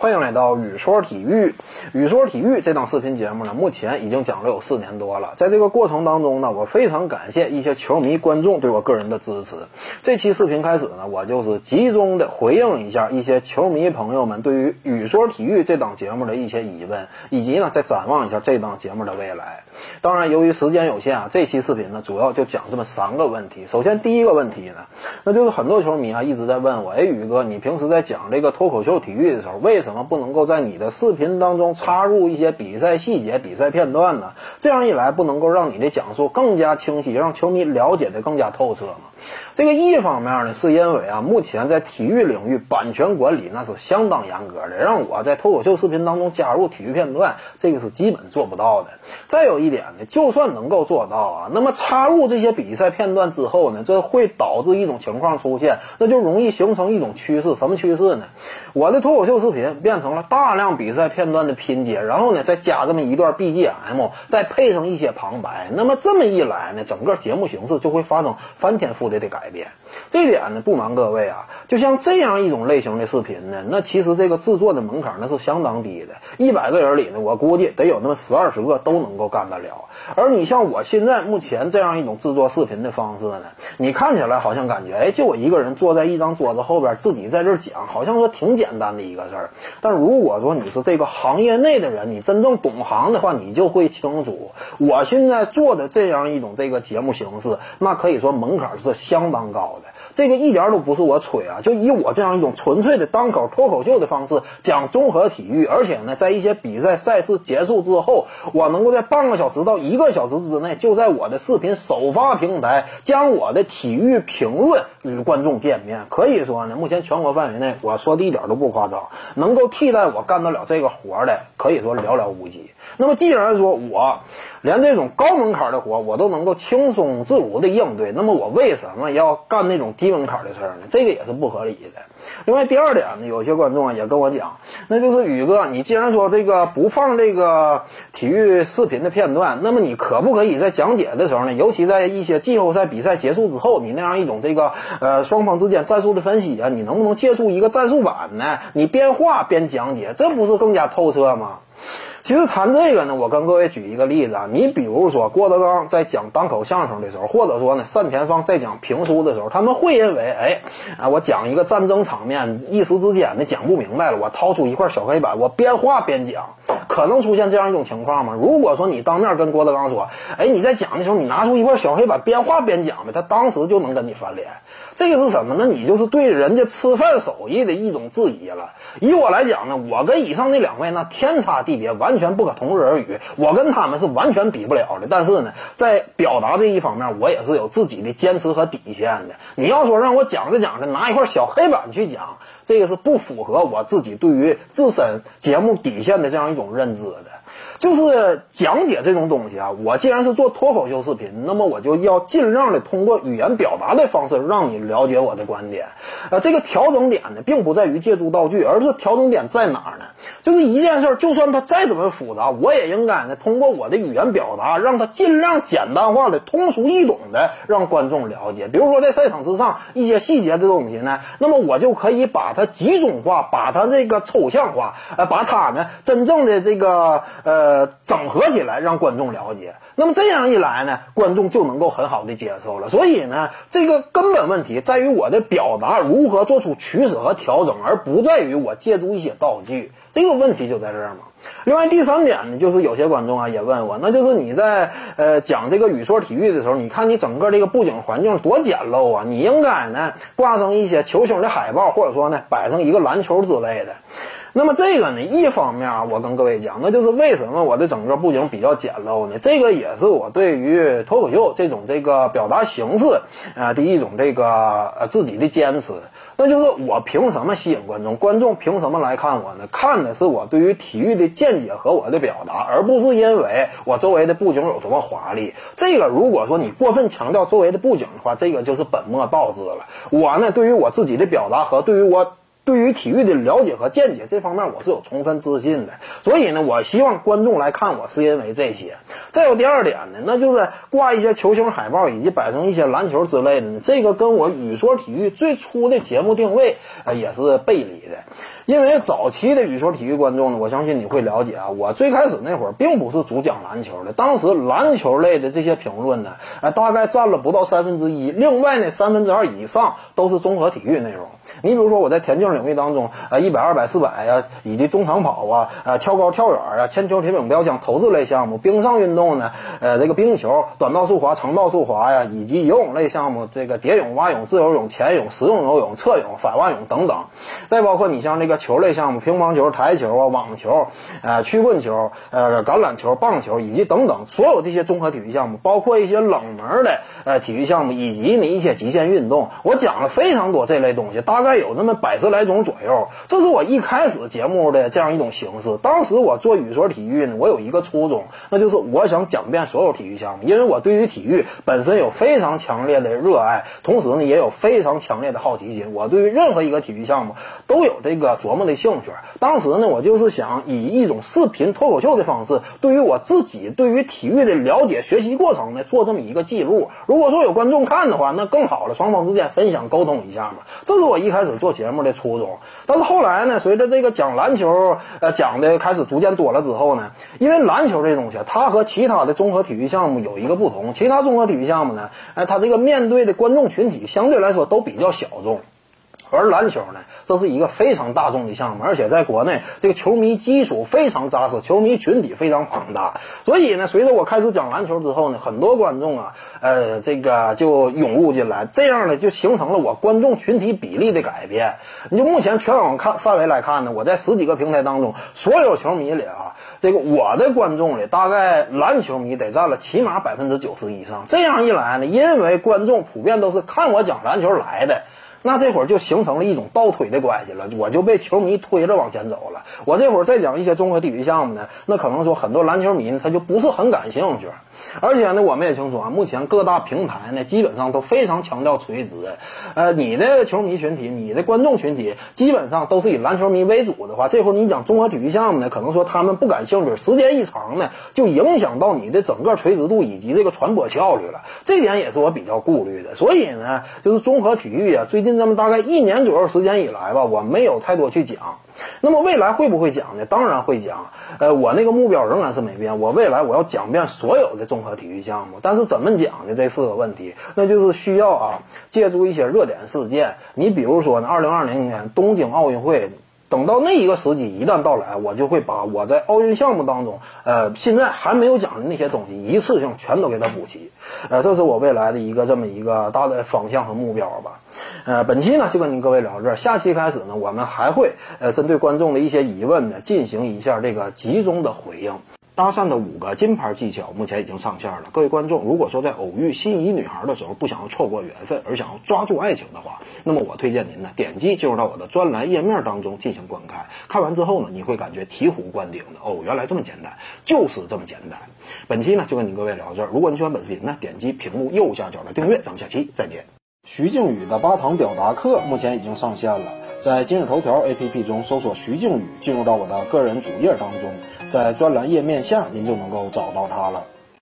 欢迎来到雨说体育。雨说体育这档视频节目呢，目前已经讲了有四年多了。在这个过程当中呢，我非常感谢一些球迷观众对我个人的支持。这期视频开始呢，我就是集中的回应一下一些球迷朋友们对于雨说体育这档节目的一些疑问，以及呢，再展望一下这档节目的未来。当然，由于时间有限啊，这期视频呢，主要就讲这么三个问题。首先，第一个问题呢，那就是很多球迷啊一直在问我，哎，宇哥，你平时在讲这个脱口秀体育的时候，为什么怎么不能够在你的视频当中插入一些比赛细节、比赛片段呢？这样一来，不能够让你的讲述更加清晰，让球迷了解的更加透彻吗？这个一方面呢，是因为啊，目前在体育领域版权管理那是相当严格的，让我在脱口秀视频当中加入体育片段，这个是基本做不到的。再有一点呢，就算能够做到啊，那么插入这些比赛片段之后呢，这会导致一种情况出现，那就容易形成一种趋势。什么趋势呢？我的脱口秀视频变成了大量比赛片段的拼接，然后呢，再加这么一段 BGM，再配上一些旁白。那么这么一来呢，整个节目形式就会发生翻天覆地的改变。这点呢，不瞒各位啊，就像这样一种类型的视频呢，那其实这个制作的门槛那是相当低的，一百个人里呢，我估计得有那么十二十个都能够干得了。而你像我现在目前这样一种制作视频的方式呢，你看起来好像感觉，哎，就我一个人坐在一张桌子后边，自己在这讲，好像说挺简单的一个事儿。但如果说你是这个行业内的人，你真正懂行的话，你就会清楚，我现在做的这样一种这个节目形式，那可以说门槛是相当高的。这个一点都不是我吹啊，就以我这样一种纯粹的单口脱口秀的方式讲综合体育，而且呢，在一些比赛赛事结束之后，我能够在半个小时到一个小时之内，就在我的视频首发平台将我的体育评论与观众见面。可以说呢，目前全国范围内，我说的一点都不夸张，能够替代我干得了这个活的，可以说寥寥无几。那么既然说我连这种高门槛的活我都能够轻松自如的应对，那么我为什么要干那种低门槛的事儿呢？这个也是不合理的。另外第二点呢，有些观众啊也跟我讲，那就是宇哥，你既然说这个不放这个体育视频的片段，那么你可不可以在讲解的时候呢，尤其在一些季后赛比赛结束之后，你那样一种这个呃双方之间战术的分析啊，你能不能借助一个战术板呢？你边画边讲解，这不是更加透彻吗？其实谈这个呢，我跟各位举一个例子啊，你比如说郭德纲在讲单口相声的时候，或者说呢单田芳在讲评书的时候，他们会认为，哎，啊，我讲一个战争场面，一时之间呢讲不明白了，我掏出一块小黑板，我边画边讲，可能出现这样一种情况吗？如果说你当面跟郭德纲说，哎，你在讲的时候，你拿出一块小黑板边画边讲呗，他当时就能跟你翻脸。这个是什么？呢你就是对人家吃饭手艺的一种质疑了。以我来讲呢，我跟以上那两位那天差地别，完全不可同日而语。我跟他们是完全比不了的。但是呢，在表达这一方面，我也是有自己的坚持和底线的。你要说让我讲着讲着拿一块小黑板去讲，这个是不符合我自己对于自身节目底线的这样一种认知的。就是讲解这种东西啊，我既然是做脱口秀视频，那么我就要尽量的通过语言表达的方式让你了解我的观点。呃，这个调整点呢，并不在于借助道具，而是调整点在哪儿呢？就是一件事儿，就算它再怎么复杂，我也应该呢通过我的语言表达，让它尽量简单化的、通俗易懂的让观众了解。比如说在赛场之上一些细节的东西呢，那么我就可以把它集中化，把它这个抽象化，呃，把它呢真正的这个呃。整合起来让观众了解，那么这样一来呢，观众就能够很好的接受了。所以呢，这个根本问题在于我的表达如何做出取舍和调整，而不在于我借助一些道具。这个问题就在这儿嘛。另外第三点呢，就是有些观众啊也问我，那就是你在呃讲这个语说体育的时候，你看你整个这个布景环境多简陋啊，你应该呢挂上一些球星的海报，或者说呢摆上一个篮球之类的。那么这个呢，一方面我跟各位讲，那就是为什么我的整个布景比较简陋呢？这个也是我对于脱口秀这种这个表达形式啊的一种这个呃自己的坚持。那就是我凭什么吸引观众？观众凭什么来看我呢？看的是我对于体育的见解和我的表达，而不是因为我周围的布景有多么华丽。这个如果说你过分强调周围的布景的话，这个就是本末倒置了。我呢，对于我自己的表达和对于我。对于体育的了解和见解这方面，我是有充分自信的。所以呢，我希望观众来看我，是因为这些。再有第二点呢，那就是挂一些球星海报以及摆上一些篮球之类的呢，这个跟我语说体育最初的节目定位啊也是背离的。因为早期的语说体育观众呢，我相信你会了解啊。我最开始那会儿并不是主讲篮球的，当时篮球类的这些评论呢，呃，大概占了不到三分之一，另外呢三分之二以上都是综合体育内容。你比如说我在田径领域当中，呃，一百、二百、四百呀，以及中长跑啊，呃，跳高、跳远啊，铅球、铁饼、标枪、投掷类项目，冰上运动呢，呃，这个冰球、短道速滑、长道速滑呀，以及游泳类项目，这个蝶泳、蛙泳、自由泳、潜泳、实用游泳、侧泳、反蛙泳等等。再包括你像这个球类项目，乒乓球、台球啊，网球，呃，曲棍球，呃，橄榄球、棒球，以及等等，所有这些综合体育项目，包括一些冷门的呃体育项目，以及你一些极限运动，我讲了非常多这类东西，大概有那么百十来种左右。这是我一开始节目的这样一种形式。当时我做语说体育呢，我有一个初衷，那就是我想讲遍所有体育项目，因为我对于体育本身有非常强烈的热爱，同时呢也有非常强烈的好奇心。我对于任何一个体育项目都有这个琢磨的兴趣。当时呢，我就是想以一种视频脱口秀的方式，对于我自己对于体育的了解、学习过程呢，做这么一个记录。如果说有观众看的话，那更好了，双方之间分享沟通一下嘛。这是我一开始做节目的初衷。但是后来呢，随着这个讲篮球，呃，讲的开始逐渐多了之后呢，因为篮球这东西，它和其他的综合体育项目有一个不同，其他综合体育项目呢，哎，它这个面对的观众群体相对来说都比较小众。而篮球呢，这是一个非常大众的项目，而且在国内这个球迷基础非常扎实，球迷群体非常庞大。所以呢，随着我开始讲篮球之后呢，很多观众啊，呃，这个就涌入进来，这样呢就形成了我观众群体比例的改变。你就目前全网看范围来看呢，我在十几个平台当中，所有球迷里啊，这个我的观众里，大概篮球迷得占了起码百分之九十以上。这样一来呢，因为观众普遍都是看我讲篮球来的。那这会儿就形成了一种倒推的关系了，我就被球迷推着往前走了。我这会儿再讲一些综合体育项目呢，那可能说很多篮球迷他就不是很感兴趣。而且呢，我们也清楚啊，目前各大平台呢基本上都非常强调垂直。呃，你的球迷群体、你的观众群体基本上都是以篮球迷为主的话，这会儿你讲综合体育项目呢，可能说他们不感兴趣，时间一长呢，就影响到你的整个垂直度以及这个传播效率了。这点也是我比较顾虑的。所以呢，就是综合体育啊，最近这么大概一年左右时间以来吧，我没有太多去讲。那么未来会不会讲呢？当然会讲。呃，我那个目标仍然是没变。我未来我要讲遍所有的综合体育项目，但是怎么讲呢？这是个问题。那就是需要啊，借助一些热点事件。你比如说呢，二零二零年东京奥运会。等到那一个时机一旦到来，我就会把我在奥运项目当中，呃，现在还没有讲的那些东西，一次性全都给它补齐。呃，这是我未来的一个这么一个大的方向和目标吧。呃，本期呢就跟您各位聊到这儿，下期开始呢，我们还会呃针对观众的一些疑问呢，进行一下这个集中的回应。搭讪的五个金牌技巧目前已经上线了。各位观众，如果说在偶遇心仪女孩的时候不想要错过缘分，而想要抓住爱情的话，那么我推荐您呢点击进入到我的专栏页面当中进行观看。看完之后呢，你会感觉醍醐灌顶的哦，原来这么简单，就是这么简单。本期呢就跟您各位聊到这儿。如果你喜欢本视频呢，点击屏幕右下角的订阅。咱们下期再见。徐静宇的八堂表达课目前已经上线了，在今日头条 APP 中搜索徐静宇，进入到我的个人主页当中。在专栏页面下，您就能够找到它了。